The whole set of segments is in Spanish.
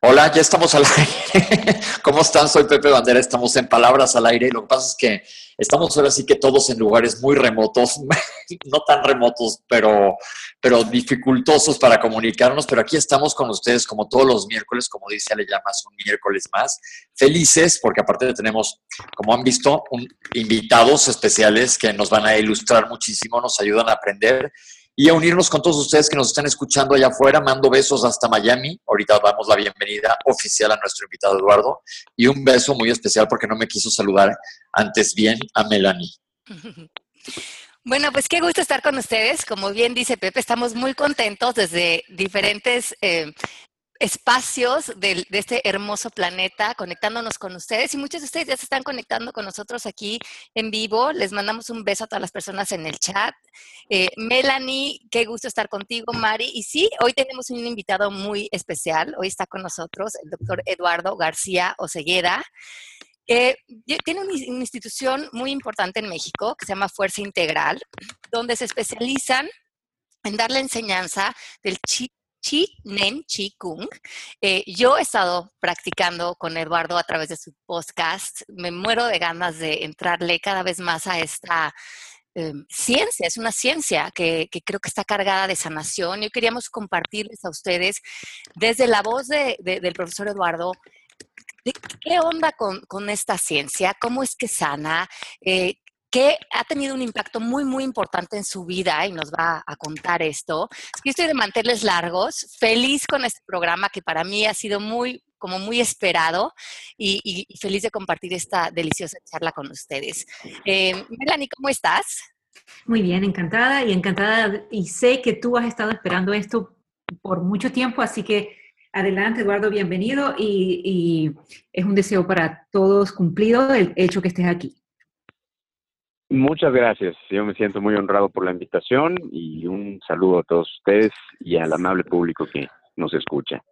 Hola, ya estamos al aire. ¿Cómo están? Soy Pepe Bandera, estamos en Palabras al Aire. Lo que pasa es que estamos ahora sí que todos en lugares muy remotos, no tan remotos, pero, pero dificultosos para comunicarnos, pero aquí estamos con ustedes como todos los miércoles, como dice Ale Llamas, un miércoles más, felices porque aparte tenemos, como han visto, un, invitados especiales que nos van a ilustrar muchísimo, nos ayudan a aprender y a unirnos con todos ustedes que nos están escuchando allá afuera. Mando besos hasta Miami. Ahorita damos la bienvenida oficial a nuestro invitado Eduardo y un beso muy especial porque no me quiso saludar antes bien a Melanie. Bueno, pues qué gusto estar con ustedes. Como bien dice Pepe, estamos muy contentos desde diferentes eh, espacios de, este hermoso planeta, conectándonos con ustedes. Y muchos de ustedes ya se están conectando con nosotros aquí en vivo. Les mandamos un beso a todas las personas en el chat. Eh, Melanie, qué gusto estar contigo, Mari. Y sí, hoy tenemos un invitado muy especial. Hoy está con nosotros el doctor Eduardo García Oseguera. tiene una, institución muy importante en México que se llama Fuerza Integral, donde se especializan en dar la enseñanza del chi Chi Nen Chi Kung. Eh, yo he estado practicando con Eduardo a través de su podcast. Me muero de ganas de entrarle cada vez más a esta em, ciencia. Es una ciencia que, creo que está cargada de sanación. Y queríamos compartirles a ustedes desde la voz del profesor Eduardo ¿Qué onda con, esta ciencia? ¿Cómo es que sana? Eh, que ha tenido un impacto muy, muy importante en su vida y nos va a contar esto. Estoy de mantenerles largos, feliz con este programa que para mí ha sido muy, como muy esperado y, feliz de compartir esta deliciosa charla con ustedes. Eh, Melanie, ¿cómo estás? Muy bien, encantada y encantada y sé que tú has estado esperando esto por mucho tiempo, así que adelante Eduardo, bienvenido y es un deseo para todos cumplido el hecho que estés aquí. Muchas gracias. Yo me siento muy honrado por la invitación y un saludo a todos ustedes y al amable público que nos escucha.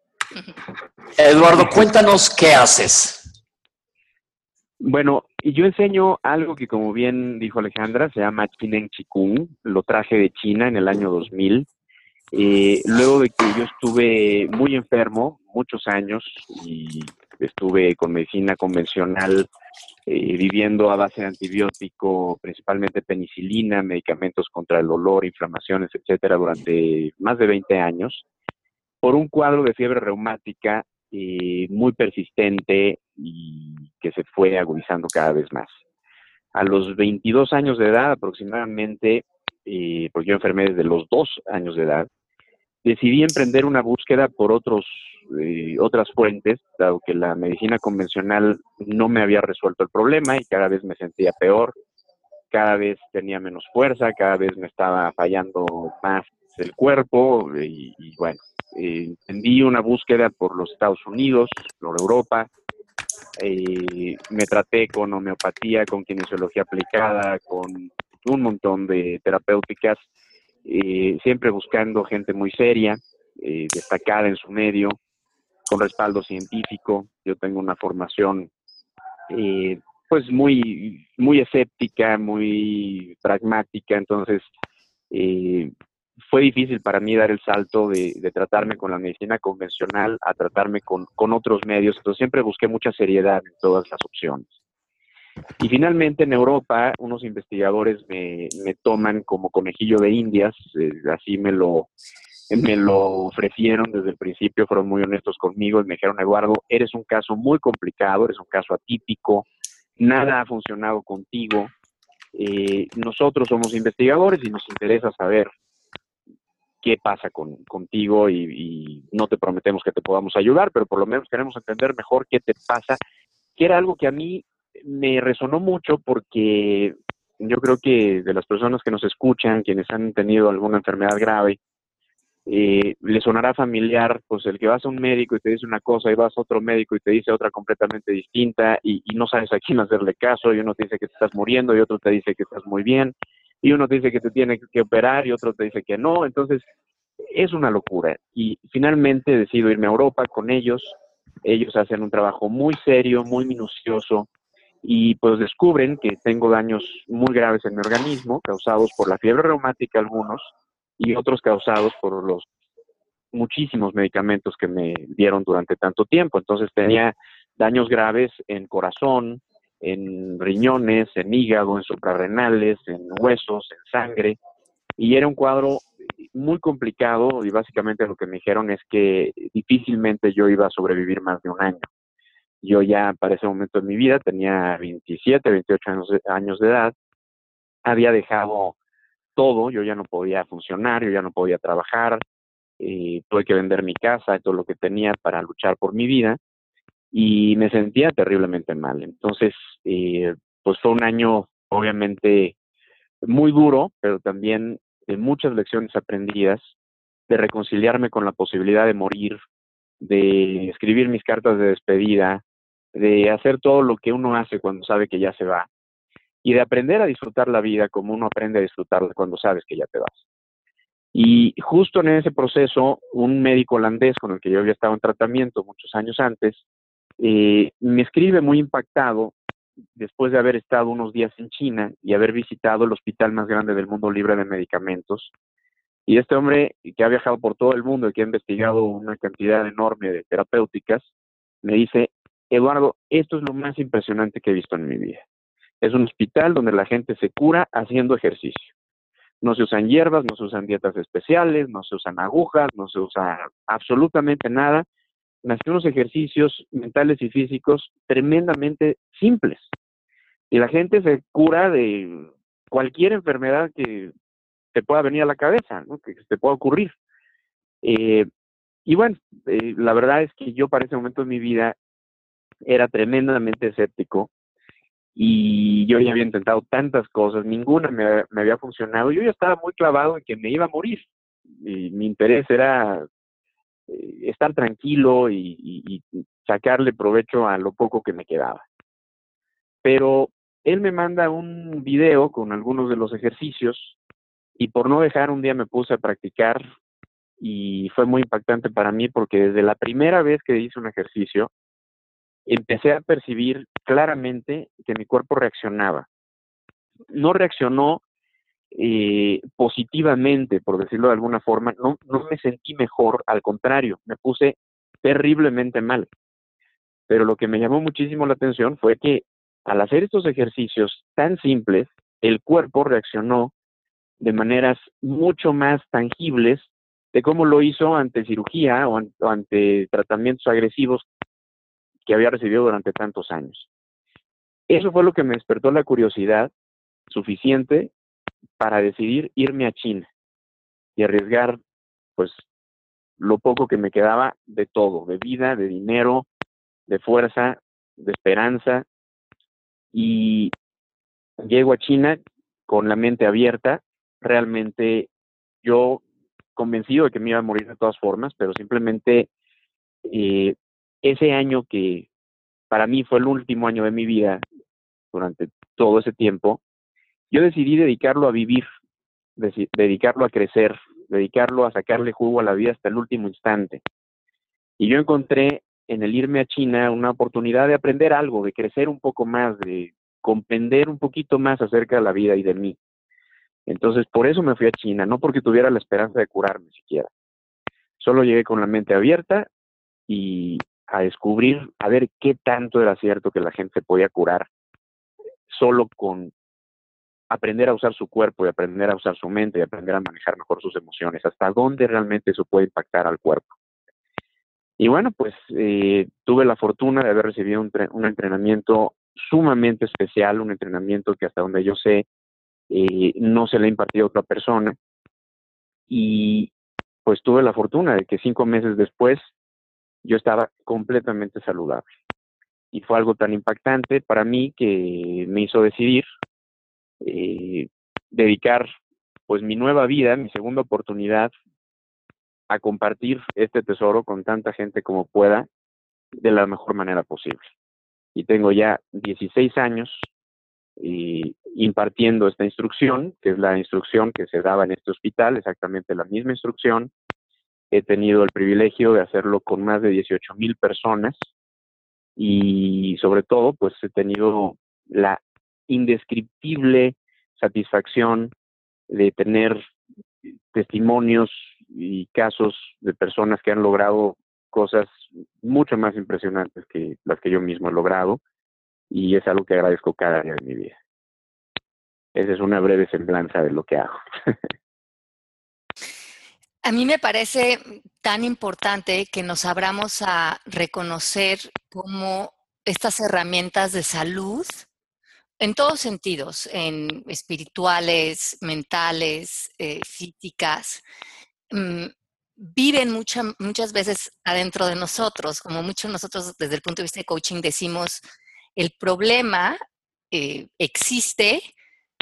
Eduardo, cuéntanos qué haces. Bueno, yo enseño algo que, como bien dijo Alejandra, se llama Chinen Chikung. Lo traje de China en el año 2000. Eh, luego de que yo estuve muy enfermo, muchos años, y estuve con medicina convencional eh, viviendo a base de antibiótico, principalmente penicilina, medicamentos contra el dolor, inflamaciones, etcétera, durante más de 20 años, por un cuadro de fiebre reumática eh, muy persistente y que se fue agudizando cada vez más. A los 22 años de edad aproximadamente, eh, porque yo enfermé desde los dos años de edad, decidí emprender una búsqueda por otros eh, otras fuentes, dado que la medicina convencional no me había resuelto el problema y cada vez me sentía peor, cada vez tenía menos fuerza, cada vez me estaba fallando más el cuerpo y, bueno, eh, una búsqueda por los Estados Unidos, por Europa, eh, me traté con homeopatía, con kinesiología aplicada, con un montón de terapéuticas, siempre buscando gente muy seria, destacada en su medio, con respaldo científico. Yo tengo una formación eh, pues muy, muy escéptica, muy pragmática, entonces eh, fue difícil para mí dar el salto de, tratarme con la medicina convencional a tratarme con, otros medios, entonces siempre busqué mucha seriedad en todas las opciones. Y finalmente en Europa unos investigadores me, me toman como conejillo de indias, eh, así me lo, me lo ofrecieron desde el principio, fueron muy honestos conmigo y me dijeron, Eduardo, eres un caso muy complicado, eres un caso atípico, nada ha funcionado contigo. Eh, nosotros somos investigadores y nos interesa saber qué pasa con, contigo y, y, no te prometemos que te podamos ayudar, pero por lo menos queremos entender mejor qué te pasa, que era algo que a mí me resonó mucho porque yo creo que de las personas que nos escuchan, quienes han tenido alguna enfermedad grave, eh, le sonará familiar, pues el que vas a un médico y te dice una cosa y vas a otro médico y te dice otra completamente distinta y, no sabes a quién hacerle caso y uno te dice que te estás muriendo y otro te dice que estás muy bien y uno te dice que te tiene que operar y otro te dice que no, entonces es una locura. Y finalmente decido irme a Europa con ellos, ellos hacen un trabajo muy serio, muy minucioso y pues descubren que tengo daños muy graves en mi organismo, causados por la fiebre reumática algunos y otros causados por los muchísimos medicamentos que me dieron durante tanto tiempo. Entonces tenía daños graves en corazón, en riñones, en hígado, en suprarrenales, en huesos, en sangre. Y era un cuadro muy complicado y básicamente lo que me dijeron es que difícilmente yo iba a sobrevivir más de un año. Yo ya para ese momento en mi vida tenía 27, 28 años de, años de edad, había dejado todo, yo ya no podía funcionar, yo ya no podía trabajar, eh, tuve que vender mi casa, todo lo que tenía para luchar por mi vida y me sentía terriblemente mal. Entonces, eh, pues fue un año obviamente muy duro, pero también de muchas lecciones aprendidas, de reconciliarme con la posibilidad de morir, de escribir mis cartas de despedida, de hacer todo lo que uno hace cuando sabe que ya se va y de aprender a disfrutar la vida como uno aprende a disfrutarla cuando sabes que ya te vas. Y justo en ese proceso, un médico holandés con el que yo había estado en tratamiento muchos años antes, eh, me escribe muy impactado después de haber estado unos días en China y haber visitado el hospital más grande del mundo libre de medicamentos. Y este hombre que ha viajado por todo el mundo y que ha investigado una cantidad enorme de terapéuticas, me dice, Eduardo, esto es lo más impresionante que he visto en mi vida. Es un hospital donde la gente se cura haciendo ejercicio. No se usan hierbas, no se usan dietas especiales, no se usan agujas, no se usa absolutamente nada, que unos ejercicios mentales y físicos tremendamente simples. Y la gente se cura de cualquier enfermedad que te pueda venir a la cabeza, que te pueda ocurrir. Eh, y bueno, eh, la verdad es que yo para ese momento de mi vida era tremendamente escéptico y yo ya había intentado tantas cosas, ninguna me, había funcionado. Yo ya estaba muy clavado en que me iba a morir. Y mi interés era eh, estar tranquilo y, y, sacarle provecho a lo poco que me quedaba. Pero él me manda un video con algunos de los ejercicios y por no dejar un día me puse a practicar y fue muy impactante para mí porque desde la primera vez que hice un ejercicio empecé a percibir claramente que mi cuerpo reaccionaba. No reaccionó eh, positivamente, por decirlo de alguna forma, no, no me sentí mejor, al contrario, me puse terriblemente mal. Pero lo que me llamó muchísimo la atención fue que al hacer estos ejercicios tan simples, el cuerpo reaccionó de maneras mucho más tangibles de cómo lo hizo ante cirugía o, ante tratamientos agresivos que había recibido durante tantos años. Eso fue lo que me despertó la curiosidad suficiente para decidir irme a China y arriesgar pues lo poco que me quedaba de todo, de vida, de dinero, de fuerza, de esperanza. Y llego a China con la mente abierta, realmente yo convencido de que me iba a morir de todas formas, pero simplemente eh, ese año que para mí fue el último año de mi vida, durante todo ese tiempo, yo decidí dedicarlo a vivir, dedicarlo a crecer, dedicarlo a sacarle jugo a la vida hasta el último instante. Y yo encontré en el irme a China una oportunidad de aprender algo, de crecer un poco más, de comprender un poquito más acerca de la vida y de mí. Entonces, por eso me fui a China, no porque tuviera la esperanza de curarme siquiera. Solo llegué con la mente abierta y a descubrir, a ver qué tanto era cierto que la gente podía curar solo con aprender a usar su cuerpo y aprender a usar su mente y aprender a manejar mejor sus emociones, hasta dónde realmente eso puede impactar al cuerpo. Y bueno, pues eh, tuve la fortuna de haber recibido un, entrenamiento sumamente especial, un entrenamiento que hasta donde yo sé eh, no se le ha impartido a otra persona. Y pues tuve la fortuna de que cinco meses después yo estaba completamente saludable. Y fue algo tan impactante para mí que me hizo decidir eh, dedicar pues mi nueva vida, mi segunda oportunidad a compartir este tesoro con tanta gente como pueda de la mejor manera posible. Y tengo ya 16 años y impartiendo esta instrucción, que es la instrucción que se daba en este hospital, exactamente la misma instrucción, He tenido el privilegio de hacerlo con más de 18 mil personas y sobre todo, pues he tenido la indescriptible satisfacción de tener testimonios y casos de personas que han logrado cosas mucho más impresionantes que las que yo mismo he logrado y es algo que agradezco cada día de mi vida. Esa es una breve semblanza de lo que hago. A mí me parece tan importante que nos abramos a reconocer cómo estas herramientas de salud, en todos sentidos, en espirituales, mentales, eh, físicas, mm, viven muchas veces adentro de nosotros, como muchos nosotros desde el punto de vista de coaching decimos, el problema eh, existe,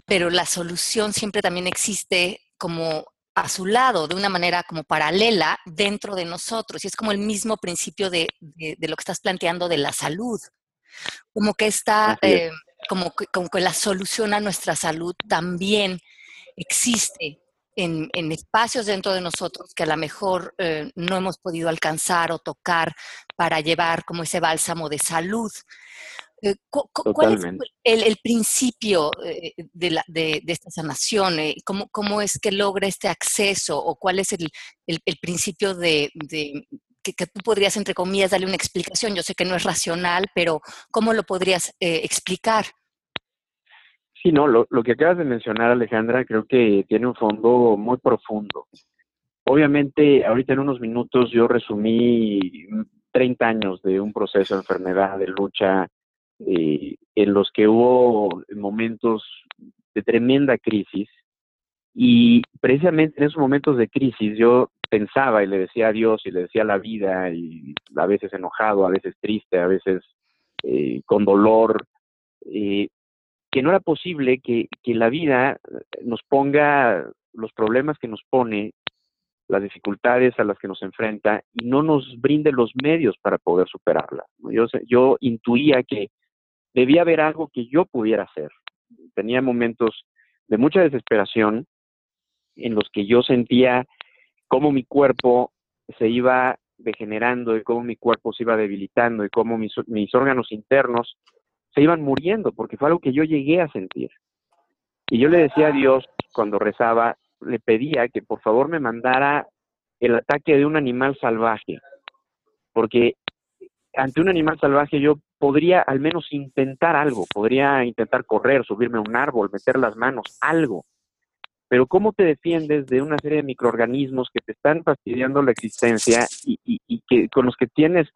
pero la solución siempre también existe como a su lado, de una manera como paralela dentro de nosotros. Y es como el mismo principio de, lo que estás planteando de la salud. Como que está, eh, como, que, como que la solución a nuestra salud también existe en, espacios dentro de nosotros que a lo mejor eh, no hemos podido alcanzar o tocar para llevar como ese bálsamo de salud. Eh, ¿Cuál es el, principio eh, de, esta sanación? Eh, ¿Cómo, ¿Cómo, es que logra este acceso? ¿O cuál es el, principio de, que, tú podrías, entre comillas, darle una explicación? Yo sé que no es racional, pero ¿cómo lo podrías explicar? Sí, no, lo, lo que acabas de mencionar, Alejandra, creo que tiene un fondo muy profundo. Obviamente, ahorita en unos minutos yo resumí 30 años de un proceso de enfermedad, de lucha, eh, en los que hubo momentos de tremenda crisis y precisamente en esos momentos de crisis yo pensaba y le decía a Dios y le decía a la vida y a veces enojado, a veces triste, a veces eh, con dolor, eh, que no era posible que, que la vida nos ponga los problemas que nos pone, las dificultades a las que nos enfrenta y no nos brinde los medios para poder superarla. Yo, yo intuía que debía haber algo que yo pudiera hacer. Tenía momentos de mucha desesperación en los que yo sentía cómo mi cuerpo se iba degenerando y cómo mi cuerpo se iba debilitando y cómo mis, órganos internos se iban muriendo, porque fue algo que yo llegué a sentir. Y yo le decía a Dios, cuando rezaba, le pedía que por favor me mandara el ataque de un animal salvaje, porque ante un animal salvaje yo podría al menos intentar algo, podría intentar correr, subirme a un árbol, meter las manos, algo. Pero ¿cómo te defiendes de una serie de microorganismos que te están fastidiando la existencia y, que con los que tienes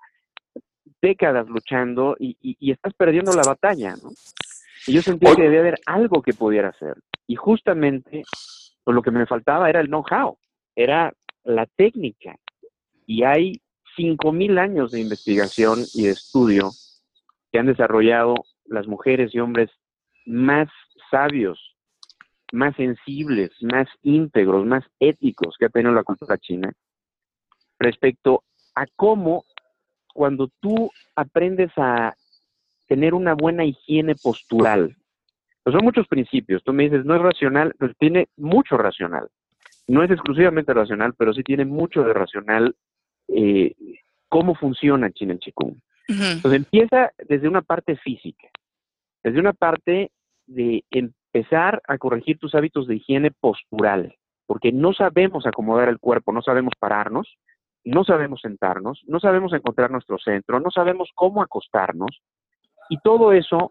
décadas luchando y, estás perdiendo la batalla, ¿no? Y yo sentía que debía haber algo que pudiera hacer. Y justamente pues, lo que me faltaba era el know-how, era la técnica. Y hay 5.000 años de investigación y de estudio que han desarrollado las mujeres y hombres más sabios, más sensibles, más íntegros, más éticos que ha tenido la cultura china respecto a cómo cuando tú aprendes a tener una buena higiene postural, pues son muchos principios, tú me dices, no es racional, pues tiene mucho racional, no es exclusivamente racional, pero sí tiene mucho de racional eh, cómo funciona China en Chikung. Entonces empieza desde una parte física, desde una parte de empezar a corregir tus hábitos de higiene postural, porque no sabemos acomodar el cuerpo, no sabemos pararnos, no sabemos sentarnos, no sabemos encontrar nuestro centro, no sabemos cómo acostarnos, y todo eso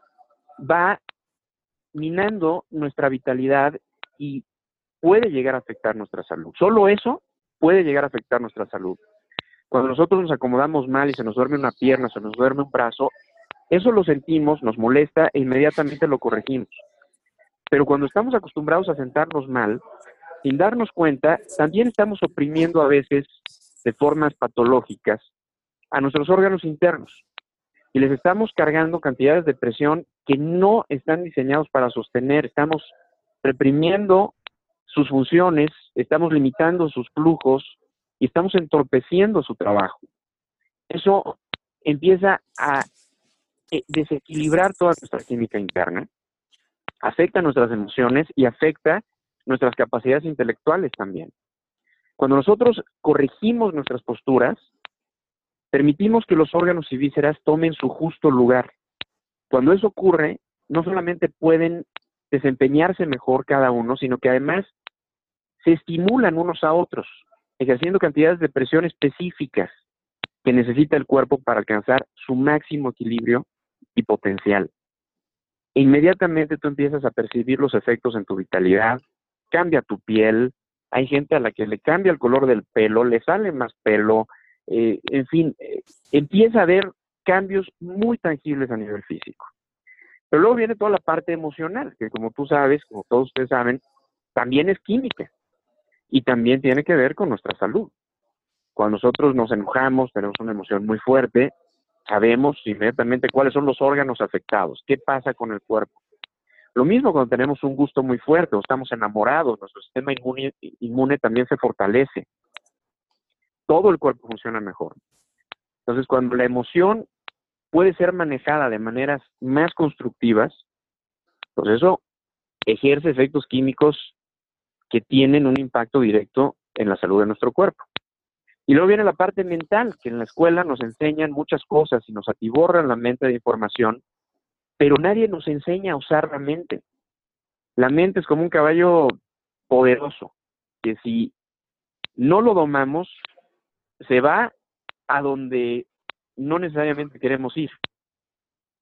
va minando nuestra vitalidad y puede llegar a afectar nuestra salud. Solo eso puede llegar a afectar nuestra salud. Cuando nosotros nos acomodamos mal y se nos duerme una pierna, se nos duerme un brazo, eso lo sentimos, nos molesta e inmediatamente lo corregimos. Pero cuando estamos acostumbrados a sentarnos mal, sin darnos cuenta, también estamos oprimiendo a veces de formas patológicas a nuestros órganos internos y les estamos cargando cantidades de presión que no están diseñados para sostener, estamos reprimiendo sus funciones, estamos limitando sus flujos, y estamos entorpeciendo su trabajo. Eso empieza a eh, desequilibrar toda nuestra química interna, afecta nuestras emociones y afecta nuestras capacidades intelectuales también. Cuando nosotros corregimos nuestras posturas, permitimos que los órganos y vísceras tomen su justo lugar. Cuando eso ocurre, no solamente pueden desempeñarse mejor cada uno, sino que además se estimulan unos a otros, ejerciendo cantidades de presión específicas que necesita el cuerpo para alcanzar su máximo equilibrio y potencial. Inmediatamente tú empiezas a percibir los efectos en tu vitalidad, cambia tu piel, hay gente a la que le cambia el color del pelo, le sale más pelo, eh, en fin, eh, empieza a haber cambios muy tangibles a nivel físico. Pero luego viene toda la parte emocional, que como tú sabes, como todos ustedes saben, también es química y también tiene que ver con nuestra salud. Cuando nosotros nos enojamos, tenemos una emoción muy fuerte, sabemos inmediatamente cuáles son los órganos afectados, qué pasa con el cuerpo. Lo mismo cuando tenemos un gusto muy fuerte o estamos enamorados, nuestro sistema inmune, inmune también se fortalece. Todo el cuerpo funciona mejor. Entonces, cuando la emoción puede ser manejada de maneras más constructivas, pues eso ejerce efectos químicos que tienen un impacto directo en la salud de nuestro cuerpo. Y luego viene la parte mental, que en la escuela nos enseñan muchas cosas y nos atiborran la mente de información, pero nadie nos enseña a usar la mente. La mente es como un caballo poderoso, que si no lo domamos, se va a donde no necesariamente queremos ir.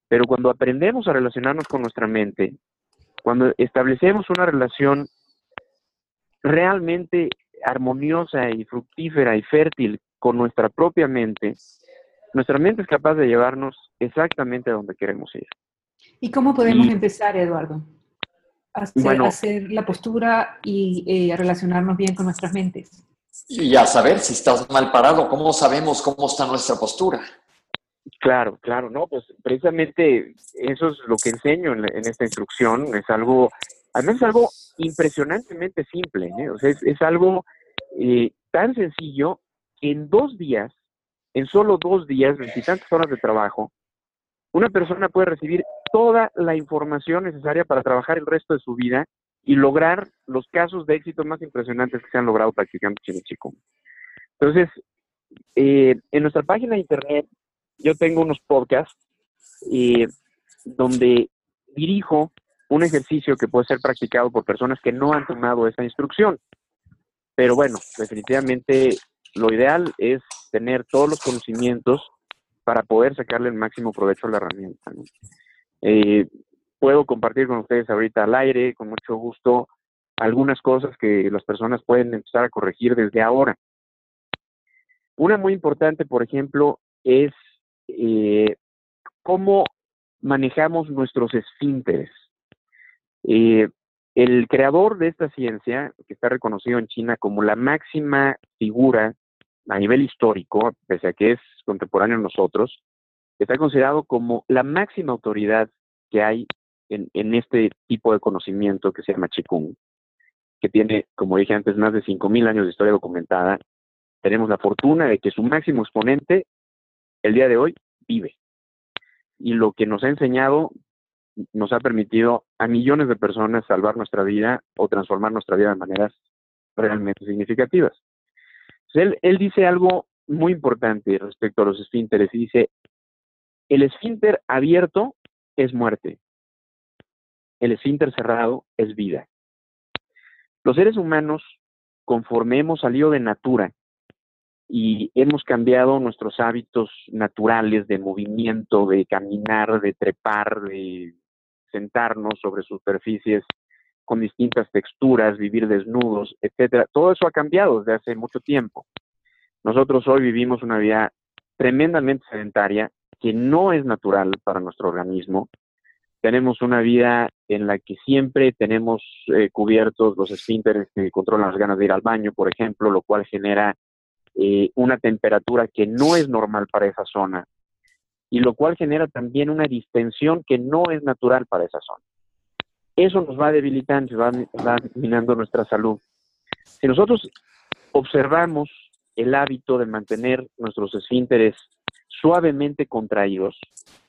Pero cuando aprendemos a relacionarnos con nuestra mente, cuando establecemos una relación realmente armoniosa y fructífera y fértil con nuestra propia mente, nuestra mente es capaz de llevarnos exactamente a donde queremos ir. ¿Y cómo podemos empezar, Eduardo? A hacer, la postura y eh, relacionarnos bien con nuestras mentes. Y a saber si estás mal parado, ¿cómo sabemos cómo está nuestra postura? Claro, claro, no, pues precisamente eso es lo que enseño en, esta instrucción, es algo, además es algo impresionantemente simple, ¿eh? o sea, es, algo eh, tan sencillo que en dos días, en solo dos días, veintitantas horas de trabajo, una persona puede recibir toda la información necesaria para trabajar el resto de su vida y lograr los casos de éxito más impresionantes que se han logrado practicando Chinichikung. Entonces, eh, en nuestra página de internet yo tengo unos podcasts eh, donde dirijo un ejercicio que puede ser practicado por personas que no han tomado esa instrucción. Pero bueno, definitivamente lo ideal es tener todos los conocimientos para poder sacarle el máximo provecho a la herramienta. Eh, puedo compartir con ustedes ahorita al aire, con mucho gusto, algunas cosas que las personas pueden empezar a corregir desde ahora. Una muy importante, por ejemplo, es eh, cómo manejamos nuestros esfínteres. Eh, el creador de esta ciencia, que está reconocido en China como la máxima figura a nivel histórico, pese a que es contemporáneo a nosotros, está considerado como la máxima autoridad que hay en, en este tipo de conocimiento que se llama Qigong, que tiene, como dije antes, más de 5.000 años de historia documentada. Tenemos la fortuna de que su máximo exponente el día de hoy vive. Y lo que nos ha enseñado nos ha permitido a millones de personas salvar nuestra vida o transformar nuestra vida de maneras realmente significativas. Él, él dice algo muy importante respecto a los esfínteres y dice, el esfínter abierto es muerte, el esfínter cerrado es vida. Los seres humanos, conforme hemos salido de natura y hemos cambiado nuestros hábitos naturales de movimiento, de caminar, de trepar, de sentarnos sobre superficies con distintas texturas, vivir desnudos, etcétera. Todo eso ha cambiado desde hace mucho tiempo. Nosotros hoy vivimos una vida tremendamente sedentaria que no es natural para nuestro organismo. Tenemos una vida en la que siempre tenemos eh, cubiertos los esfínteres que controlan las ganas de ir al baño, por ejemplo, lo cual genera eh, una temperatura que no es normal para esa zona y lo cual genera también una distensión que no es natural para esa zona. Eso nos va debilitando, va, va minando nuestra salud. Si nosotros observamos el hábito de mantener nuestros esfínteres suavemente contraídos,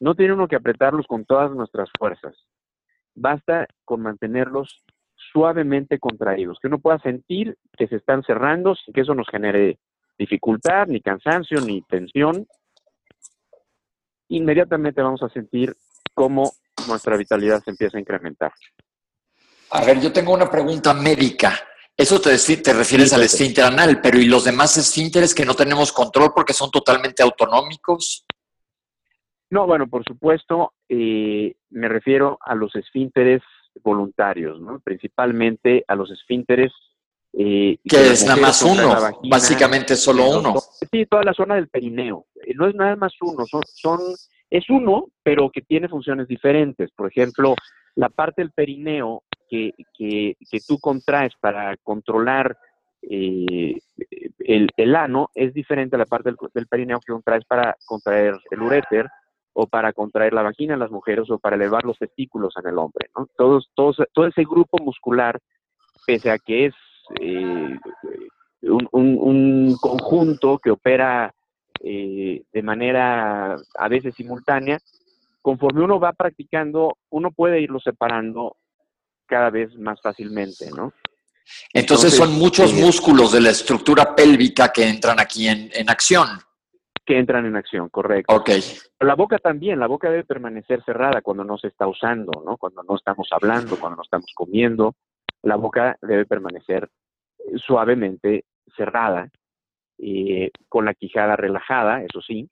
no tiene uno que apretarlos con todas nuestras fuerzas. Basta con mantenerlos suavemente contraídos, que uno pueda sentir que se están cerrando sin que eso nos genere dificultad, ni cansancio, ni tensión, inmediatamente vamos a sentir cómo nuestra vitalidad se empieza a incrementar. A ver, yo tengo una pregunta médica. Eso te, te refieres al esfínter anal, pero ¿y los demás esfínteres que no tenemos control porque son totalmente autonómicos? No, bueno, por supuesto, eh, me refiero a los esfínteres voluntarios, ¿no? principalmente a los esfínteres. Eh, que es nada más uno, básicamente solo uno. Sí, toda la zona del perineo. Eh, no es nada más uno, son, son, es uno, pero que tiene funciones diferentes. Por ejemplo, la parte del perineo que, que, que tú contraes para controlar eh, el, el, ano es diferente a la parte del, del perineo que contraes para contraer el uréter o para contraer la vagina en las mujeres o para elevar los testículos en el hombre. ¿no? Todos, todos, todo ese grupo muscular, pese a que es eh, un, un, conjunto que opera eh, de manera a veces simultánea, conforme uno va practicando, uno puede irlo separando cada vez más fácilmente, ¿no? Entonces, son muchos eh, músculos de la estructura pélvica que entran aquí en, en acción que entran en acción, correcto. Ok. La boca también, la boca debe permanecer cerrada cuando no se está usando, ¿no? Cuando no estamos hablando, cuando no estamos comiendo, la boca debe permanecer suavemente cerrada, eh, con la quijada relajada, eso sí,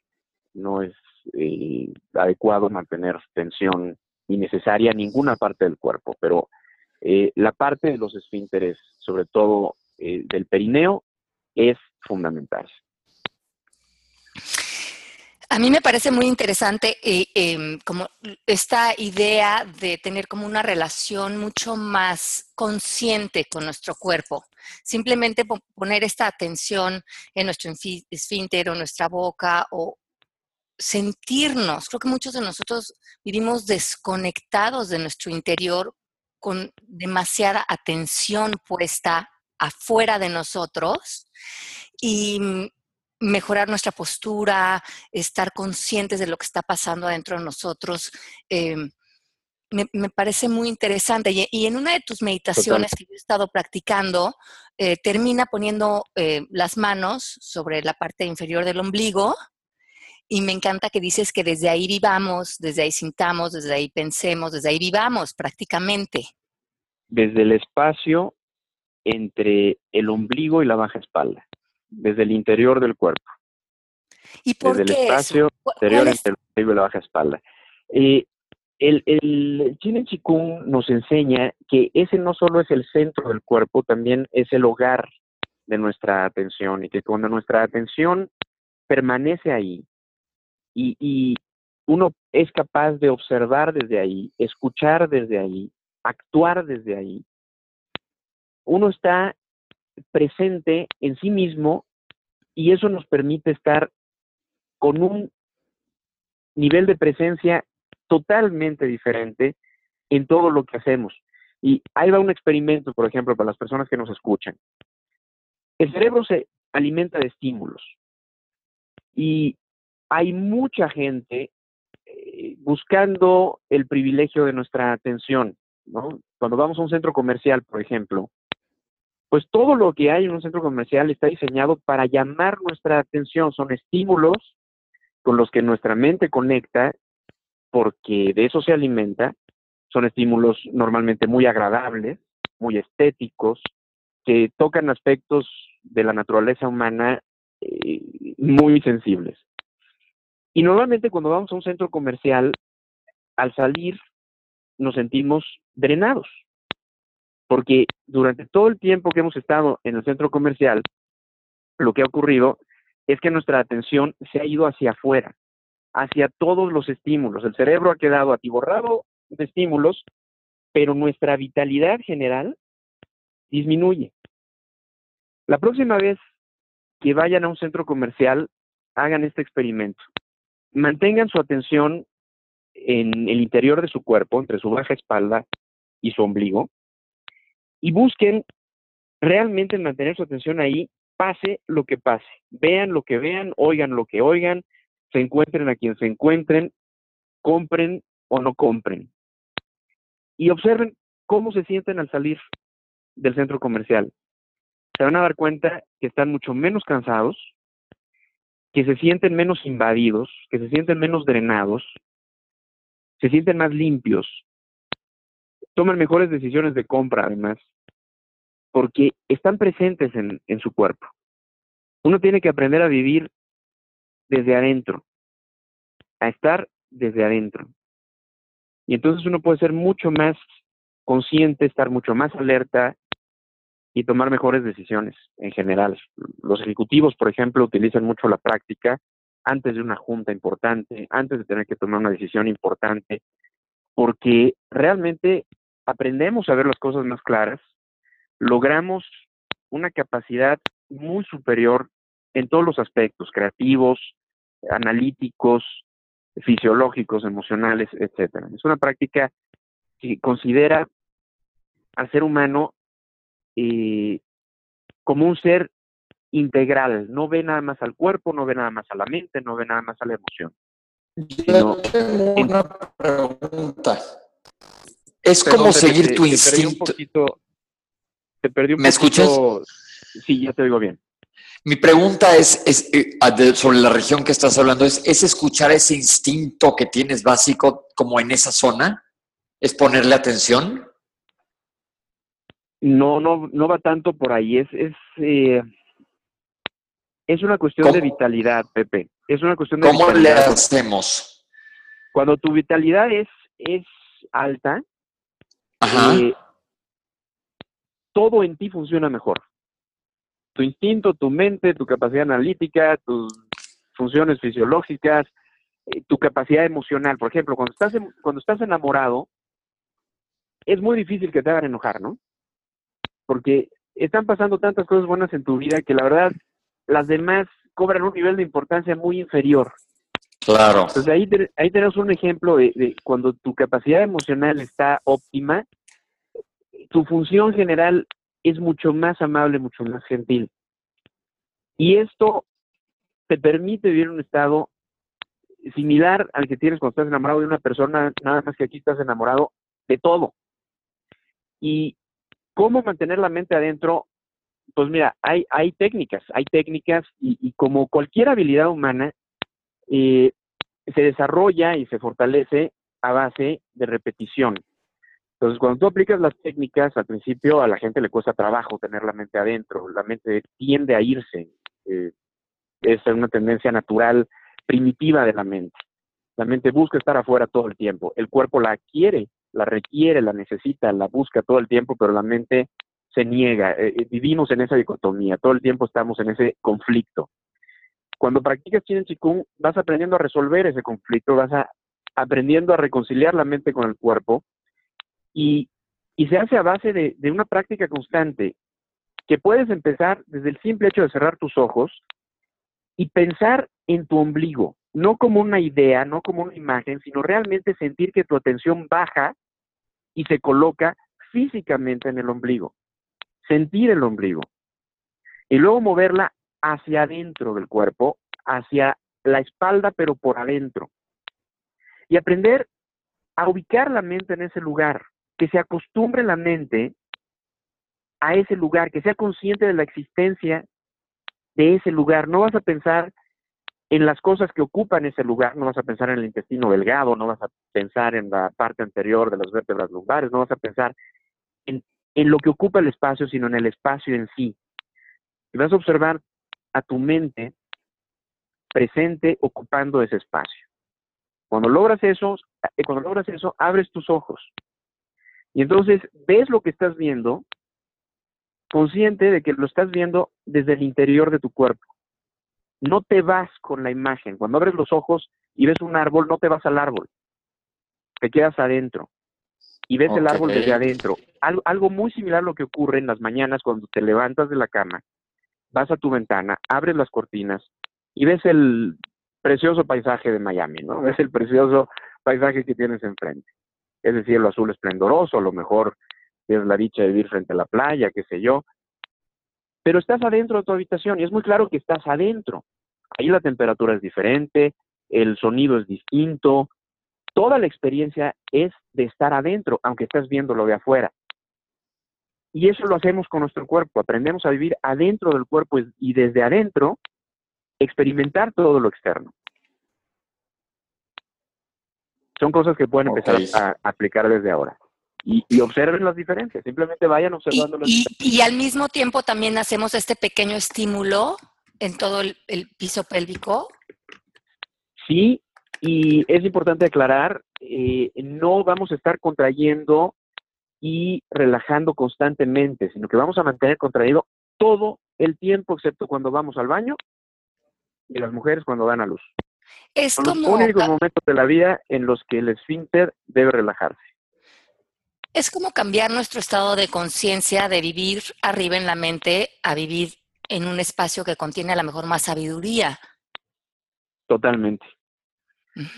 no es eh, adecuado mantener tensión innecesaria en ninguna parte del cuerpo, pero eh, la parte de los esfínteres, sobre todo del perineo, es fundamental. A mí me parece muy interesante eh, em, como esta idea de tener como una relación mucho más consciente con nuestro cuerpo. Simplemente poner esta atención en nuestro esfínter o nuestra boca o sentirnos. Creo que muchos de nosotros vivimos desconectados de nuestro interior con demasiada atención puesta afuera de nosotros y mejorar nuestra postura, estar conscientes de lo que está pasando adentro de nosotros. Em, me, parece muy interesante. Y, en una de tus meditaciones que yo he estado practicando, eh, termina poniendo eh, las manos sobre la parte inferior del ombligo. Y me encanta que dices que desde ahí vivamos, desde ahí sintamos, desde ahí pensemos, desde ahí vivamos prácticamente. Desde el espacio entre el ombligo y la baja espalda desde el interior del cuerpo. ¿Y por desde el espacio interior entre el y la baja espalda. Eh, el, el Chin Chikung nos enseña que ese no solo es el centro del cuerpo, también es el hogar de nuestra atención y que cuando nuestra atención permanece ahí y, y uno es capaz de observar desde ahí, escuchar desde ahí, actuar desde ahí, uno está presente en sí mismo y eso nos permite estar con un nivel de presencia totalmente diferente en todo lo que hacemos. Y ahí va un experimento, por ejemplo, para las personas que nos escuchan. El cerebro se alimenta de estímulos y hay mucha gente eh, buscando el privilegio de nuestra atención. ¿no? Cuando vamos a un centro comercial, por ejemplo, pues todo lo que hay en un centro comercial está diseñado para llamar nuestra atención. Son estímulos con los que nuestra mente conecta, porque de eso se alimenta. Son estímulos normalmente muy agradables, muy estéticos, que tocan aspectos de la naturaleza humana eh, muy sensibles. Y normalmente cuando vamos a un centro comercial, al salir nos sentimos drenados, porque durante todo el tiempo que hemos estado en el centro comercial, lo que ha ocurrido es que nuestra atención se ha ido hacia afuera, hacia todos los estímulos. El cerebro ha quedado atiborrado de estímulos, pero nuestra vitalidad general disminuye. La próxima vez que vayan a un centro comercial, hagan este experimento. Mantengan su atención en el interior de su cuerpo, entre su baja espalda y su ombligo, y busquen realmente mantener su atención ahí, pase lo que pase, vean lo que vean, oigan lo que oigan, se encuentren a quien se encuentren, compren o no compren. Y observen cómo se sienten al salir del centro comercial. Se van a dar cuenta que están mucho menos cansados, que se sienten menos invadidos, que se sienten menos drenados, se sienten más limpios, toman mejores decisiones de compra además, porque están presentes en, su cuerpo. Uno tiene que aprender a vivir desde adentro, a estar desde adentro. Y entonces uno puede ser mucho más consciente, estar mucho más alerta y tomar mejores decisiones en general. Los ejecutivos, por ejemplo, utilizan mucho la práctica antes de una junta importante, antes de tener que tomar una decisión importante, porque realmente aprendemos a ver las cosas más claras, logramos una capacidad muy superior en todos los aspectos, creativos, analíticos, fisiológicos, emocionales, etcétera. Es una práctica que considera al ser humano eh, como un ser integral, no ve nada más al cuerpo, no ve nada más a la mente, no ve nada más a la emoción. Yo tengo una pregunta. Es como seguir tu instinto. Un ¿Me poquito. escuchas? Sí, ya te digo bien. Mi pregunta es, es eh, de- sobre la región que estás hablando, ¿es, ¿es escuchar ese instinto que tienes básico como en esa zona? ¿Es ponerle atención? No, no, no va tanto por ahí. Es, es, eh, es una cuestión de ¿Cómo? vitalidad, Pepe. Es una cuestión de ¿Cómo le vitalidad. hacemos? Cuando tu vitalidad es, es alta, Ajá. eh, todo en ti funciona mejor. Tu instinto, tu mente, tu capacidad analítica, tus funciones fisiológicas, eh, tu capacidad emocional. Por ejemplo, cuando estás, en- cuando estás enamorado, es muy difícil que te hagan enojar, ¿no? Porque están pasando tantas cosas buenas en tu vida que la verdad las demás cobran un nivel de importancia muy inferior. Claro. Entonces ahí, ahí tenemos un ejemplo de, de cuando tu capacidad emocional está óptima, tu función general es mucho más amable, mucho más gentil. Y esto te permite vivir un estado similar al que tienes cuando estás enamorado de una persona, nada más que aquí estás enamorado de todo. Y cómo mantener la mente adentro, pues mira, hay, hay técnicas, hay técnicas y, y como cualquier habilidad humana, eh, se desarrolla y se fortalece a base de repetición. Entonces, cuando tú aplicas las técnicas, al principio a la gente le cuesta trabajo tener la mente adentro, la mente tiende a irse, eh, es una tendencia natural, primitiva de la mente. La mente busca estar afuera todo el tiempo, el cuerpo la quiere, la requiere, la necesita, la busca todo el tiempo, pero la mente se niega. Eh, eh, vivimos en esa dicotomía, todo el tiempo estamos en ese conflicto. Cuando practicas Chin Chikung, vas aprendiendo a resolver ese conflicto, vas aprendiendo a reconciliar la mente con el cuerpo y, se hace a base de, de una práctica constante que puedes empezar desde el simple hecho de cerrar tus ojos y pensar en tu ombligo, no como una idea, no como una imagen, sino realmente sentir que tu atención baja y se coloca físicamente en el ombligo, sentir el ombligo y luego moverla hacia adentro del cuerpo, hacia la espalda, pero por adentro. Y aprender a ubicar la mente en ese lugar, que se acostumbre la mente a ese lugar, que sea consciente de la existencia de ese lugar. No vas a pensar en las cosas que ocupan ese lugar, no vas a pensar en el intestino delgado, no vas a pensar en la parte anterior de las vértebras lumbares, no vas a pensar en, en lo que ocupa el espacio, sino en el espacio en sí. Y vas a observar a tu mente presente ocupando ese espacio. Cuando logras eso, eh, cuando logras eso, abres tus ojos. Y entonces ves lo que estás viendo, consciente de que lo estás viendo desde el interior de tu cuerpo. No te vas con la imagen. Cuando abres los ojos y ves un árbol, no te vas al árbol. Te quedas adentro. Y ves el árbol desde adentro. Algo, algo muy similar a lo que ocurre en las mañanas cuando te levantas de la cama, vas a tu ventana, abres las cortinas y ves el precioso paisaje de Miami, ¿no? Ves el precioso paisaje que tienes enfrente. Es decir, cielo azul esplendoroso, a lo mejor tienes la dicha de vivir frente a la playa, qué sé yo. Pero estás adentro de tu habitación y es muy claro que estás adentro. Ahí la temperatura es diferente, el sonido es distinto, toda la experiencia es de estar adentro, aunque estás viendo lo de afuera. Y eso lo hacemos con nuestro cuerpo, aprendemos a vivir adentro del cuerpo y desde adentro experimentar todo lo externo. Son cosas que pueden empezar a, aplicar desde ahora. Y, observen las diferencias, simplemente vayan observando las diferencias. Y al mismo tiempo también hacemos este pequeño estímulo en todo el, piso pélvico. Sí, y es importante aclarar, eh, no vamos a estar contrayendo y relajando constantemente, sino que vamos a mantener contraído todo el tiempo, excepto cuando vamos al baño y las mujeres cuando dan a luz. Es Son como... los únicos momentos de la vida en los que el esfínter debe relajarse. Es como cambiar nuestro estado de conciencia de vivir arriba en la mente a vivir en un espacio que contiene a lo mejor más sabiduría. Totalmente.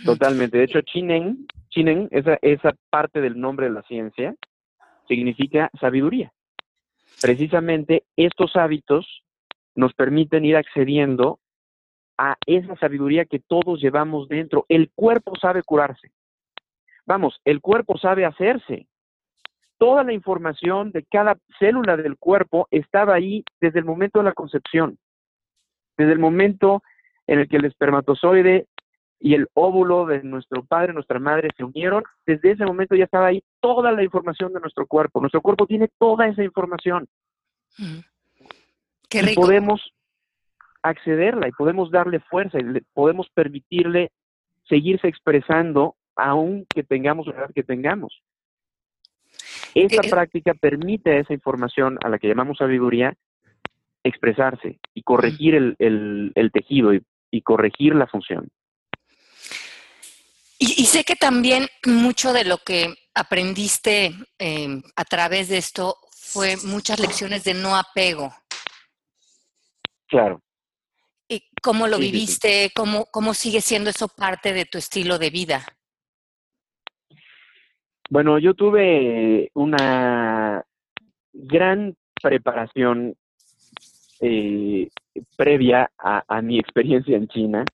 Totalmente. De hecho, Chinen, Chinen esa, esa parte del nombre de la ciencia, significa sabiduría. Precisamente estos hábitos nos permiten ir accediendo a esa sabiduría que todos llevamos dentro. El cuerpo sabe curarse. Vamos, el cuerpo sabe hacerse. Toda la información de cada célula del cuerpo estaba ahí desde el momento de la concepción, desde el momento en el que el espermatozoide y el óvulo de nuestro padre, nuestra madre se unieron, desde ese momento ya estaba ahí toda la información de nuestro cuerpo. Nuestro cuerpo tiene toda esa información. Qué rico. Y podemos accederla y podemos darle fuerza y podemos permitirle seguirse expresando aunque tengamos la edad que tengamos. Esta eh, práctica permite a esa información a la que llamamos sabiduría expresarse y corregir el, tejido y corregir la función. Y, sé que también mucho de lo que aprendiste em, a través de esto fue muchas lecciones de no apego. Claro. ¿Y ¿Cómo lo viviste? ¿Cómo, ¿Cómo sigue siendo eso parte de tu estilo de vida? Bueno, yo tuve una gran preparación eh, previa a, a, mi experiencia en China,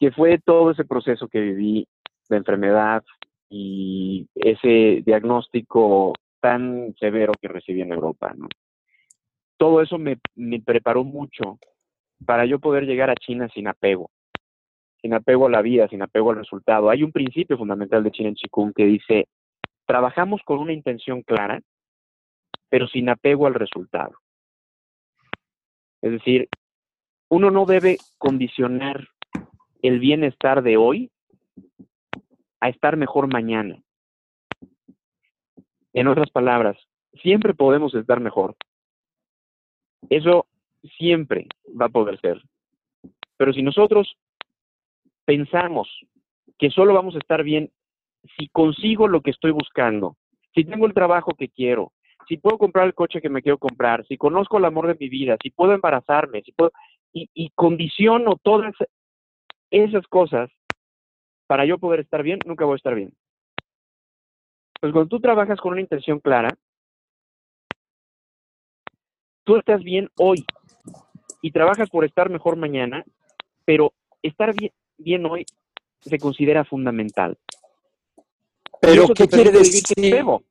que fue todo ese proceso que viví de enfermedad y ese diagnóstico tan severo que recibí en Europa. ¿no? Todo eso me, me preparó mucho para yo poder llegar a China sin apego, sin apego a la vida, sin apego al resultado. Hay un principio fundamental de China en Chikung que dice, trabajamos con una intención clara, pero sin apego al resultado. Es decir, uno no debe condicionar el bienestar de hoy a estar mejor mañana. En otras palabras, siempre podemos estar mejor. Eso siempre va a poder ser. Pero si nosotros pensamos que solo vamos a estar bien si consigo lo que estoy buscando, si tengo el trabajo que quiero, si puedo comprar el coche que me quiero comprar, si conozco el amor de mi vida, si puedo embarazarme, si puedo, y, y condiciono todas esas cosas para yo poder estar bien, nunca voy a estar bien. Pues cuando tú trabajas con una intención clara, tú estás bien hoy y trabajas por estar mejor mañana, pero estar bien, bien hoy se considera fundamental. Pero ¿qué quiere decir?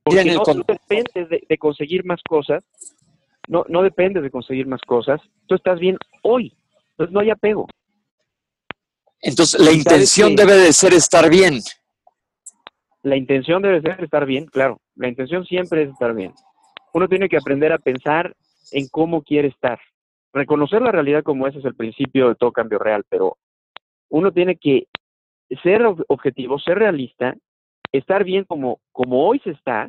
Porque no, no dependes de, de, conseguir más cosas, no, no dependes de conseguir más cosas, tú estás bien hoy, entonces no hay apego. Entonces, la intención debe de ser estar bien. La intención debe ser estar bien, claro. La intención siempre es estar bien. Uno tiene que aprender a pensar en cómo quiere estar. Reconocer la realidad como ese es el principio de todo cambio real, pero uno tiene que ser objetivo, ser realista, estar bien como, como hoy se está,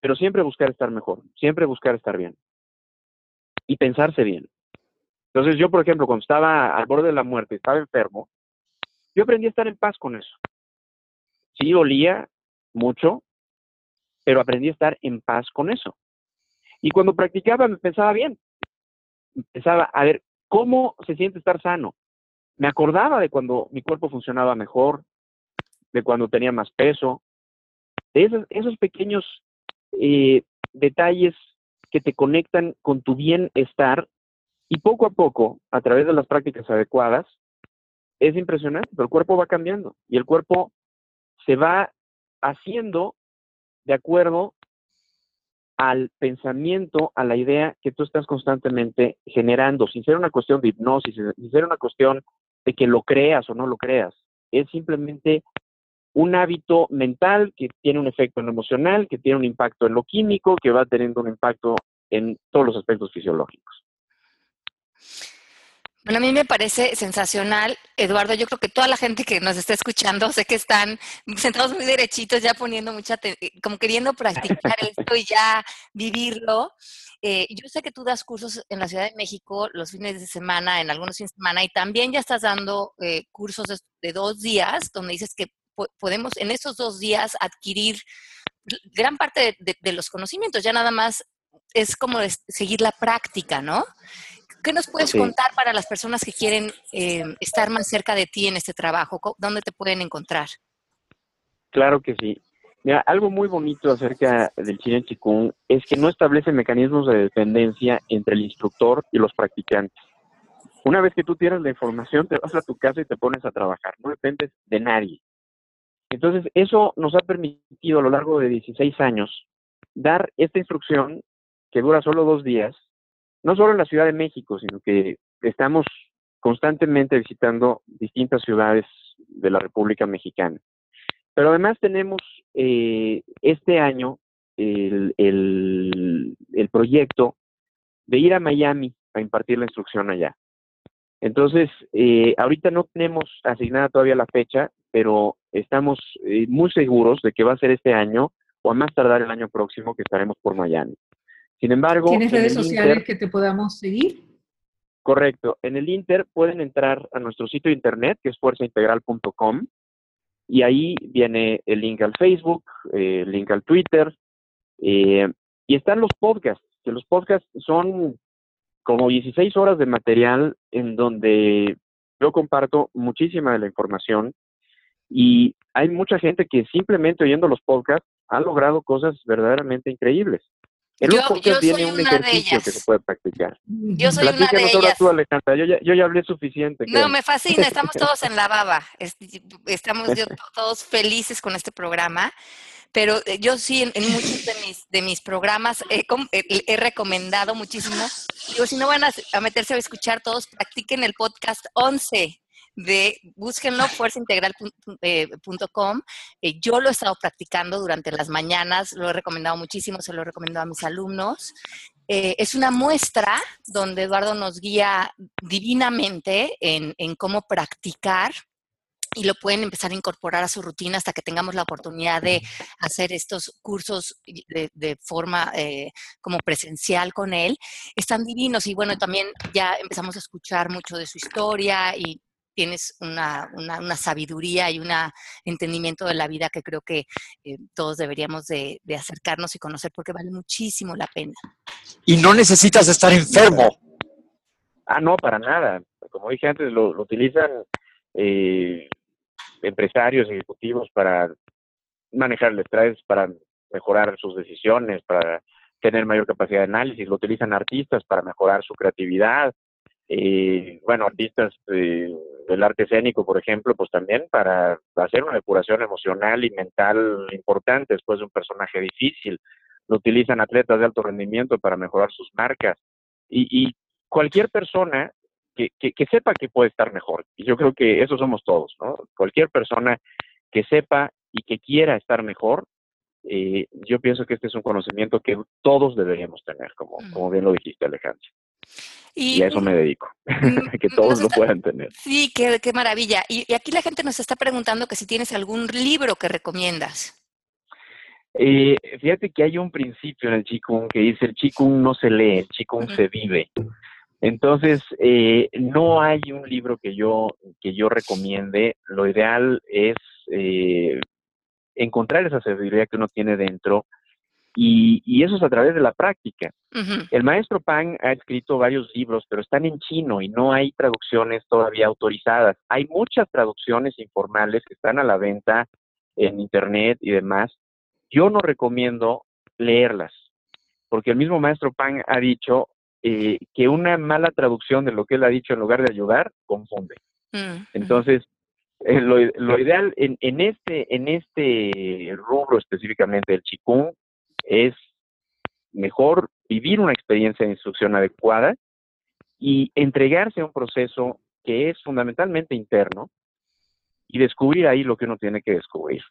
pero siempre buscar estar mejor, siempre buscar estar bien. Y pensarse bien. Entonces yo, por ejemplo, cuando estaba al borde de la muerte, estaba enfermo, yo aprendí a estar en paz con eso. Sí, olía mucho, pero aprendí a estar en paz con eso. Y cuando practicaba me pensaba bien. Pensaba, a ver, ¿cómo se siente estar sano? Me acordaba de cuando mi cuerpo funcionaba mejor, de cuando tenía más peso, de esos, esos pequeños eh, detalles que te conectan con tu bienestar y poco a poco, a través de las prácticas adecuadas, es impresionante, pero el cuerpo va cambiando y el cuerpo se va haciendo de acuerdo al pensamiento, a la idea que tú estás constantemente generando, sin ser una cuestión de hipnosis, sin ser una cuestión de que lo creas o no lo creas. Es simplemente un hábito mental que tiene un efecto en lo emocional, que tiene un impacto en lo químico, que va teniendo un impacto en todos los aspectos fisiológicos. Bueno, a mí me parece sensacional, Eduardo. Yo creo que toda la gente que nos está escuchando, sé que están sentados muy derechitos, ya poniendo mucha, como queriendo practicar esto y ya vivirlo. Eh, yo sé que tú das cursos en la Ciudad de México los fines de semana, en algunos fines de semana, y también ya estás dando eh, cursos de, dos días, donde dices que podemos en esos dos días adquirir gran parte de, los conocimientos. Ya nada más es como seguir la práctica, ¿no? ¿Qué nos puedes contar para las personas que quieren eh, estar más cerca de ti en este trabajo? ¿Dónde te pueden encontrar? Claro que sí. Mira, algo muy bonito acerca del Chinen Chikung es que no establece mecanismos de dependencia entre el instructor y los practicantes. Una vez que tú tienes la información, te vas a tu casa y te pones a trabajar. No dependes de nadie. Entonces, eso nos ha permitido a lo largo de 16 años dar esta instrucción que dura solo dos días no solo en la Ciudad de México, sino que estamos constantemente visitando distintas ciudades de la República Mexicana. Pero además tenemos eh, este año el, proyecto de ir a Miami a impartir la instrucción allá. Entonces, eh, ahorita no tenemos asignada todavía la fecha, pero estamos eh, muy seguros de que va a ser este año o a más tardar el año próximo que estaremos por Miami. Sin embargo... ¿Tienes redes sociales que te podamos seguir? Correcto. En el Inter pueden entrar a nuestro sitio de internet, que es fuerzaintegral.com, y ahí viene el link al Facebook, eh, el link al Twitter, eh, y están los podcasts, que los podcasts son como 16 horas de material en donde yo comparto muchísima de la información y hay mucha gente que simplemente oyendo los podcasts ha logrado cosas verdaderamente increíbles yo, soy una de ellas. que se puede practicar. Yo soy una de ellas. Tú, Alejandra. Yo, ya, yo ya hablé suficiente. No, me fascina. Estamos todos en la baba. Estamos todos felices con este programa. Pero eh, yo sí, en, muchos de mis, de mis programas he, he, recomendado muchísimo. Digo, si no van a, a meterse a escuchar todos, practiquen el podcast 11 de búsquenlo fuerzaintegral.com. Eh, eh, yo lo he estado practicando durante las mañanas, lo he recomendado muchísimo, se lo he recomendado a mis alumnos. Eh, es una muestra donde Eduardo nos guía divinamente en, cómo practicar y lo pueden empezar a incorporar a su rutina hasta que tengamos la oportunidad de hacer estos cursos de, forma como presencial con él. Están divinos y bueno, también ya empezamos a escuchar mucho de su historia y tienes una, una, sabiduría y un entendimiento de la vida que creo que eh, todos deberíamos de, acercarnos y conocer porque vale muchísimo la pena. Y no necesitas estar enfermo. Ah, no, para nada. Como dije antes, lo, utilizan eh, empresarios, ejecutivos para manejar el estrés, para mejorar sus decisiones, para tener mayor capacidad de análisis, lo utilizan artistas para mejorar su creatividad, eh, bueno, artistas eh, del arte escénico, por ejemplo, pues también para hacer una depuración emocional y mental importante después de un personaje difícil. Lo utilizan atletas de alto rendimiento para mejorar sus marcas. Y, cualquier persona que, que, sepa que puede estar mejor, y yo creo que eso somos todos, ¿no? Cualquier persona que sepa y que quiera estar mejor, eh, yo pienso que este es un conocimiento que todos deberíamos tener, como, como bien lo dijiste, Alejandro. Y, a eso me dedico, que todos lo puedan tener. Sí, qué, qué maravilla. Y, aquí la gente nos está preguntando que si tienes algún libro que recomiendas. Eh, fíjate que hay un principio en el Qigong que dice el Qigong no se lee, el Qigong se vive. Entonces, eh, no hay un libro que yo, que yo recomiende. Lo ideal es eh, encontrar esa sabiduría que uno tiene dentro y, eso es a través de la práctica. El maestro Pang ha escrito varios libros, pero están en chino y no hay traducciones todavía autorizadas. Hay muchas traducciones informales que están a la venta en Internet y demás. Yo no recomiendo leerlas, porque el mismo maestro Pang ha dicho eh, que una mala traducción de lo que él ha dicho en lugar de ayudar, confunde. Mm, Entonces, eh, lo, ideal en, en, este, en este rubro específicamente del chikung es mejor vivir una experiencia de instrucción adecuada y entregarse a un proceso que es fundamentalmente interno y descubrir ahí lo que uno tiene que descubrir.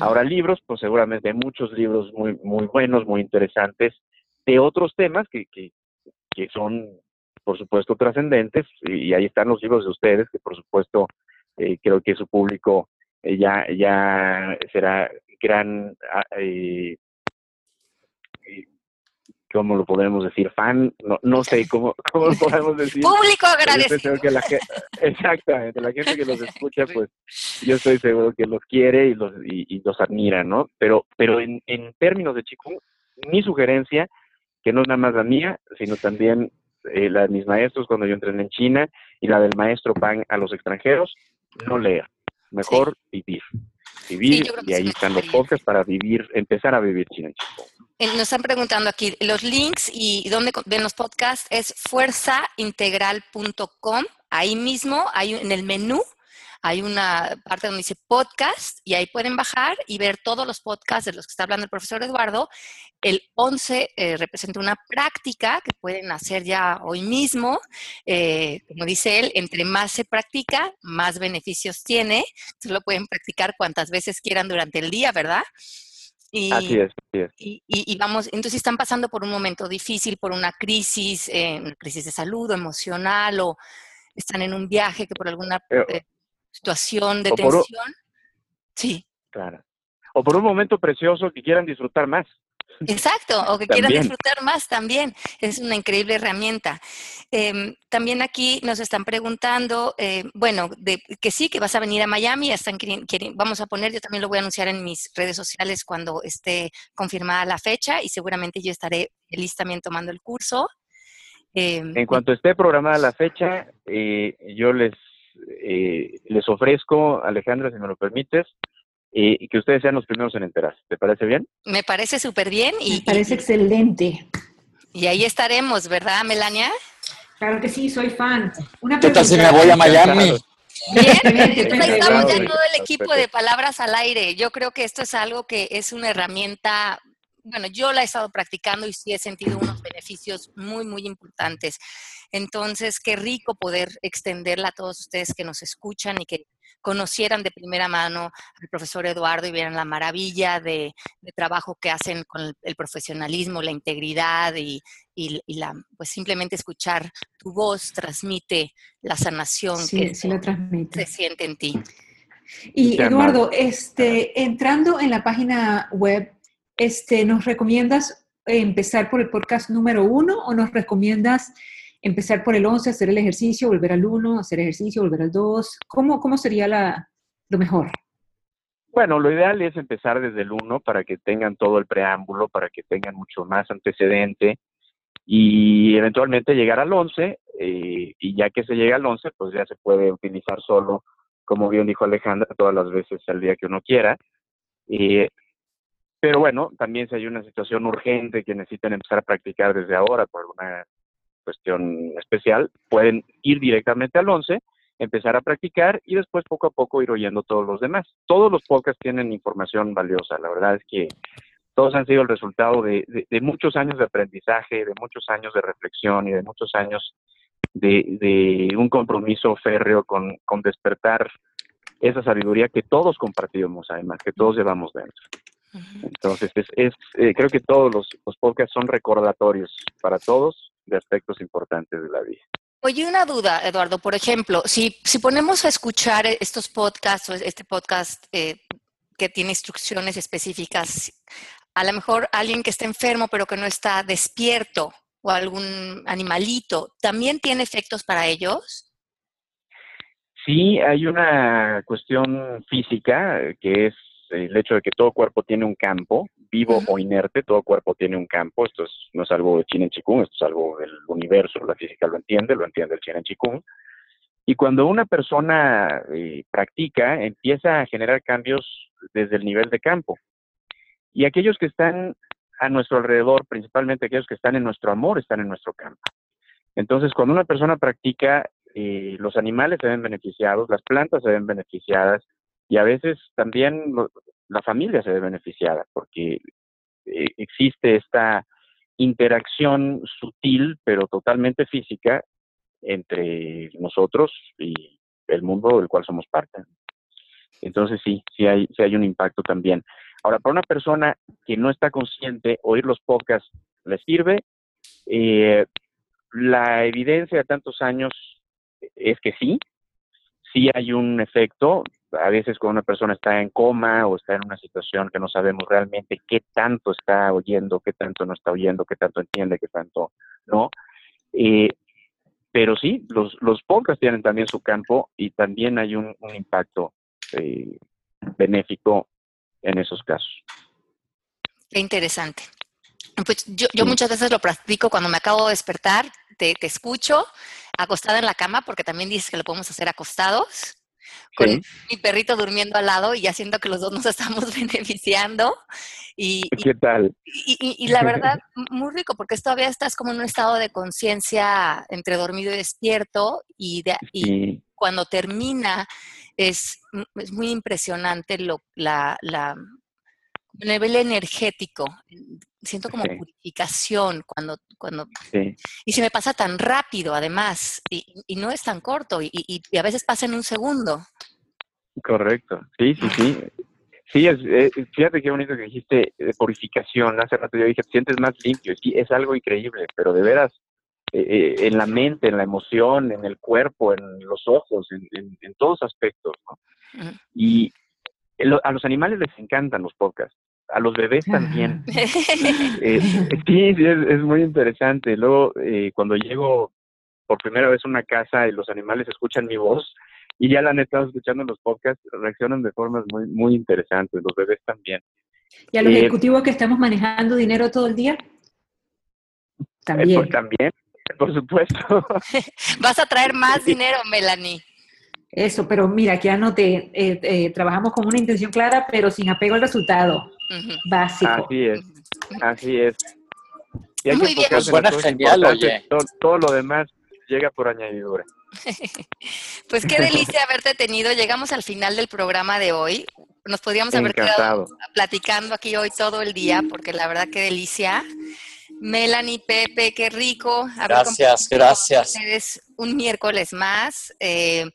Ahora libros, pues seguramente hay muchos libros muy, muy buenos, muy interesantes, de otros temas que, que, que son, por supuesto, trascendentes, y, ahí están los libros de ustedes, que por supuesto eh, creo que su público eh, ya, ya será gran ah, eh, ¿cómo lo podemos decir? Fan, no, no sé cómo, cómo lo podemos decir. Público agradecido. Que la, exactamente, la gente que los escucha, pues yo estoy seguro que los quiere y los, y, los admira, ¿no? Pero, pero en, en términos de Chikung, mi sugerencia, que no es nada más la mía, sino también eh, la de mis maestros cuando yo entrené en China y la del maestro Pan a los extranjeros, no leer, mejor vivir. Vivir, y ahí están los podcasts para vivir, empezar a vivir China en Chikung. Eh, nos están preguntando aquí, los links y dónde ven los podcasts es fuerzaintegral.com. Ahí mismo, hay en el menú, hay una parte donde dice podcast y ahí pueden bajar y ver todos los podcasts de los que está hablando el profesor Eduardo. El 11 eh, representa una práctica que pueden hacer ya hoy mismo. Eh, como dice él, entre más se practica, más beneficios tiene. Entonces lo pueden practicar cuantas veces quieran durante el día, ¿verdad? Y, así es, Y, vamos, entonces están pasando por un momento difícil, por una crisis, eh, una crisis de salud o emocional, o están en un viaje que por alguna eh, situación de tensión. sí. Claro. O por un momento precioso que quieran disfrutar más. Exacto, o que quieran disfrutar más también. Es una increíble herramienta. Em, también aquí nos están preguntando, eh, bueno, de, que sí, que vas a venir a Miami, están vamos a poner, yo también lo voy a anunciar en mis redes sociales cuando esté confirmada la fecha y seguramente yo estaré feliz también tomando el curso. Em, en cuanto esté programada la fecha, eh, yo les, eh, les ofrezco, Alejandra, si me lo permites, y que ustedes sean los primeros en enterarse. ¿Te parece bien? Me parece súper bien. Y, Me parece excelente. Y ahí estaremos, ¿verdad, Melania? Claro que sí, soy fan. Una ¿Qué tal si me voy a Miami? Bien, estamos ya todo el equipo de Palabras al Aire. Yo creo que esto es algo que es una herramienta bueno, yo la he estado practicando y sí he sentido unos beneficios muy, muy importantes. Entonces, qué rico poder extenderla a todos ustedes que nos escuchan y que conocieran de primera mano al profesor Eduardo y vieran la maravilla de, trabajo que hacen con el, profesionalismo, la integridad y, la, pues simplemente escuchar tu voz transmite la sanación que sí transmite. se siente en ti. Y Eduardo, este, entrando en la página web este, ¿nos recomiendas empezar por el podcast número uno o nos recomiendas empezar por el 11, hacer el ejercicio, volver al 1, hacer ejercicio, volver al 2? ¿Cómo, cómo sería la, lo mejor? Bueno, lo ideal es empezar desde el 1 para que tengan todo el preámbulo, para que tengan mucho más antecedente y eventualmente llegar al 11 eh, y ya que se llega al 11, pues ya se puede utilizar solo, como bien dijo Alejandra, todas las veces al día que uno quiera. Eh, pero bueno, también si hay una situación urgente que necesitan empezar a practicar desde ahora por alguna cuestión especial, pueden ir directamente al 11, empezar a practicar y después poco a poco ir oyendo todos los demás. Todos los podcasts tienen información valiosa. La verdad es que todos han sido el resultado de, muchos años de aprendizaje, de muchos años de reflexión y de muchos años de, un compromiso férreo con, con despertar esa sabiduría que todos compartimos, además, que todos llevamos dentro. Entonces, es, eh, creo que todos los, podcasts son recordatorios para todos de aspectos importantes de la vida. Oye, una duda, Eduardo. Por ejemplo, si, si ponemos a escuchar estos podcasts o este podcast eh, que tiene instrucciones específicas, a lo mejor alguien que está enfermo pero que no está despierto o algún animalito, ¿también tiene efectos para ellos? Sí, hay una cuestión física que es el hecho de que todo cuerpo tiene un campo, vivo o inerte, todo cuerpo tiene un campo. Esto no es algo de Chinen Chikung, esto es algo del universo, la física lo entiende, lo entiende el Chinen Chikung. Y cuando una persona eh, practica, empieza a generar cambios desde el nivel de campo. Y aquellos que están a nuestro alrededor, principalmente aquellos que están en nuestro amor, están en nuestro campo. Entonces, cuando una persona practica, eh, los animales se ven beneficiados, las plantas se ven beneficiadas, y a veces también la familia se ve beneficiada porque eh, existe esta interacción sutil pero totalmente física entre nosotros y el mundo del cual somos parte. Entonces sí, sí hay, sí hay un impacto también. Ahora, para una persona que no está consciente, oír los podcasts le sirve. Eh, la evidencia de tantos años es que sí, sí hay un efecto. A veces cuando una persona está en coma o está en una situación que no sabemos realmente qué tanto está oyendo, qué tanto no está oyendo, qué tanto entiende, qué tanto no. Eh, pero sí, los, los podcasts tienen también su campo y también hay un, impacto eh, benéfico en esos casos. Qué interesante. Pues yo, yo muchas veces lo practico cuando me acabo de despertar, te, te, escucho acostada en la cama, porque también dices que lo podemos hacer acostados, con mi perrito durmiendo al lado y haciendo que los dos nos estamos beneficiando. Y, ¿Qué tal? Y, y, la verdad, muy rico, porque todavía estás como en un estado de conciencia entre dormido y despierto, y, de, y cuando termina es, es muy impresionante lo, la, la, nivel energético. Siento como purificación cuando... cuando Y se me pasa tan rápido, además, y, y no es tan corto, y, y, a veces pasa en un segundo. Correcto, sí, sí, sí. Sí, es, eh, fíjate qué bonito que dijiste de purificación. Hace rato yo dije, te sientes más limpio. Sí, es algo increíble, pero de veras, eh, eh, en la mente, en la emoción, en el cuerpo, en los ojos, en, en, todos aspectos. ¿no? Y a los animales les encantan los podcasts a los bebés también. Eh, sí, es, muy interesante. Luego, eh, cuando llego por primera vez a una casa y los animales escuchan mi voz y ya la han estado escuchando en los podcasts, reaccionan de formas muy, muy interesantes, los bebés también. ¿Y a los eh, ejecutivos que estamos manejando dinero todo el día? También. Pues, también, por supuesto. Vas a traer más dinero, Melanie. Eso, pero mira, que anoté, eh, trabajamos con una intención clara, pero sin apego al resultado básico. Así es, así es. Y hay Muy bien. Suena genial, oye. Todo, lo demás llega por añadidura. pues qué delicia haberte tenido. Llegamos al final del programa de hoy. Nos podríamos haber quedado platicando aquí hoy todo el día, porque la verdad qué delicia. Melanie, Pepe, qué rico. Gracias, gracias. Ustedes un miércoles más. Eh,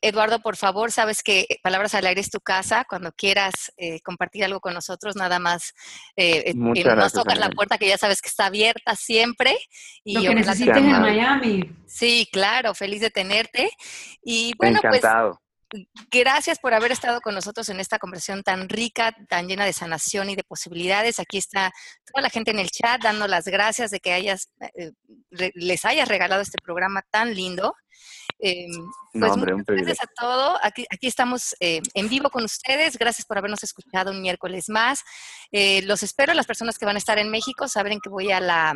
Eduardo, por favor, sabes que Palabras al Aire es tu casa. Cuando quieras eh, compartir algo con nosotros, nada más eh, nos tocas la puerta, que ya sabes que está abierta siempre. Y Lo que necesites en Miami. Sí, claro, feliz de tenerte. Y bueno, pues, Encantado. pues gracias por haber estado con nosotros en esta conversación tan rica, tan llena de sanación y de posibilidades. Aquí está toda la gente en el chat dando las gracias de que hayas, eh, les hayas regalado este programa tan lindo. Eh, pues gracias a todo. Aquí, aquí estamos eh, en vivo con ustedes. Gracias por habernos escuchado un miércoles más. Eh, los espero, las personas que van a estar en México saben que voy a la,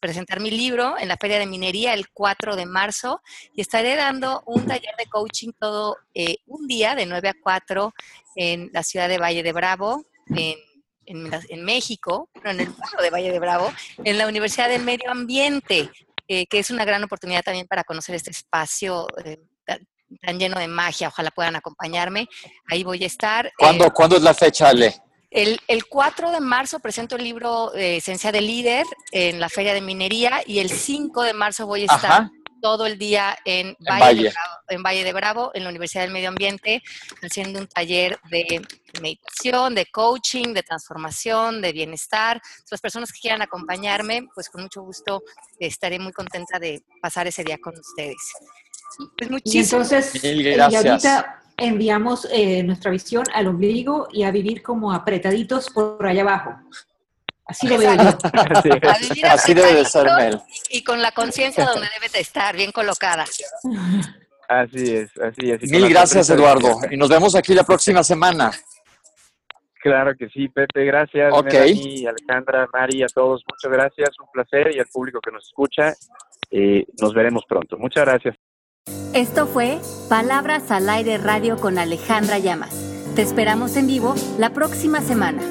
presentar mi libro en la Feria de Minería el 4 de marzo y estaré dando un taller de coaching todo un día de 9 a 4 en la ciudad de Valle de Bravo, en, en, en México, en el pueblo de Valle de Bravo, en la Universidad del Medio Ambiente. Eh, que es una gran oportunidad también para conocer este espacio eh, tan, lleno de magia. Ojalá puedan acompañarme. Ahí voy a estar. ¿Cuándo, eh, ¿cuándo es la fecha, Ale? El, el, 4 de marzo presento el libro Esencia de Líder en la Feria de Minería y el 5 de marzo voy a estar todo el día en Valle, De Bravo, en Valle de Bravo, en la Universidad del Medio Ambiente, haciendo un taller de meditación, de coaching, de transformación, de bienestar. Las personas que quieran acompañarme, pues con mucho gusto estaré muy contenta de pasar ese día con ustedes. Pues muchísimas entonces, Y ahorita enviamos eh, nuestra visión al ombligo y a vivir como apretaditos por allá abajo. Así lo veo Así, debe de ser, Mel. Y con la conciencia donde debe de estar, bien colocada. Así es, así es. Mil gracias, Eduardo. Y nos vemos aquí la próxima semana. Claro que sí, Pepe, gracias. Ok. Alejandra, Mari, a todos, muchas gracias, un placer y al público que nos escucha, eh, nos veremos pronto. Muchas gracias. Esto fue Palabras al Aire Radio con Alejandra Llamas. Te esperamos en vivo la próxima semana.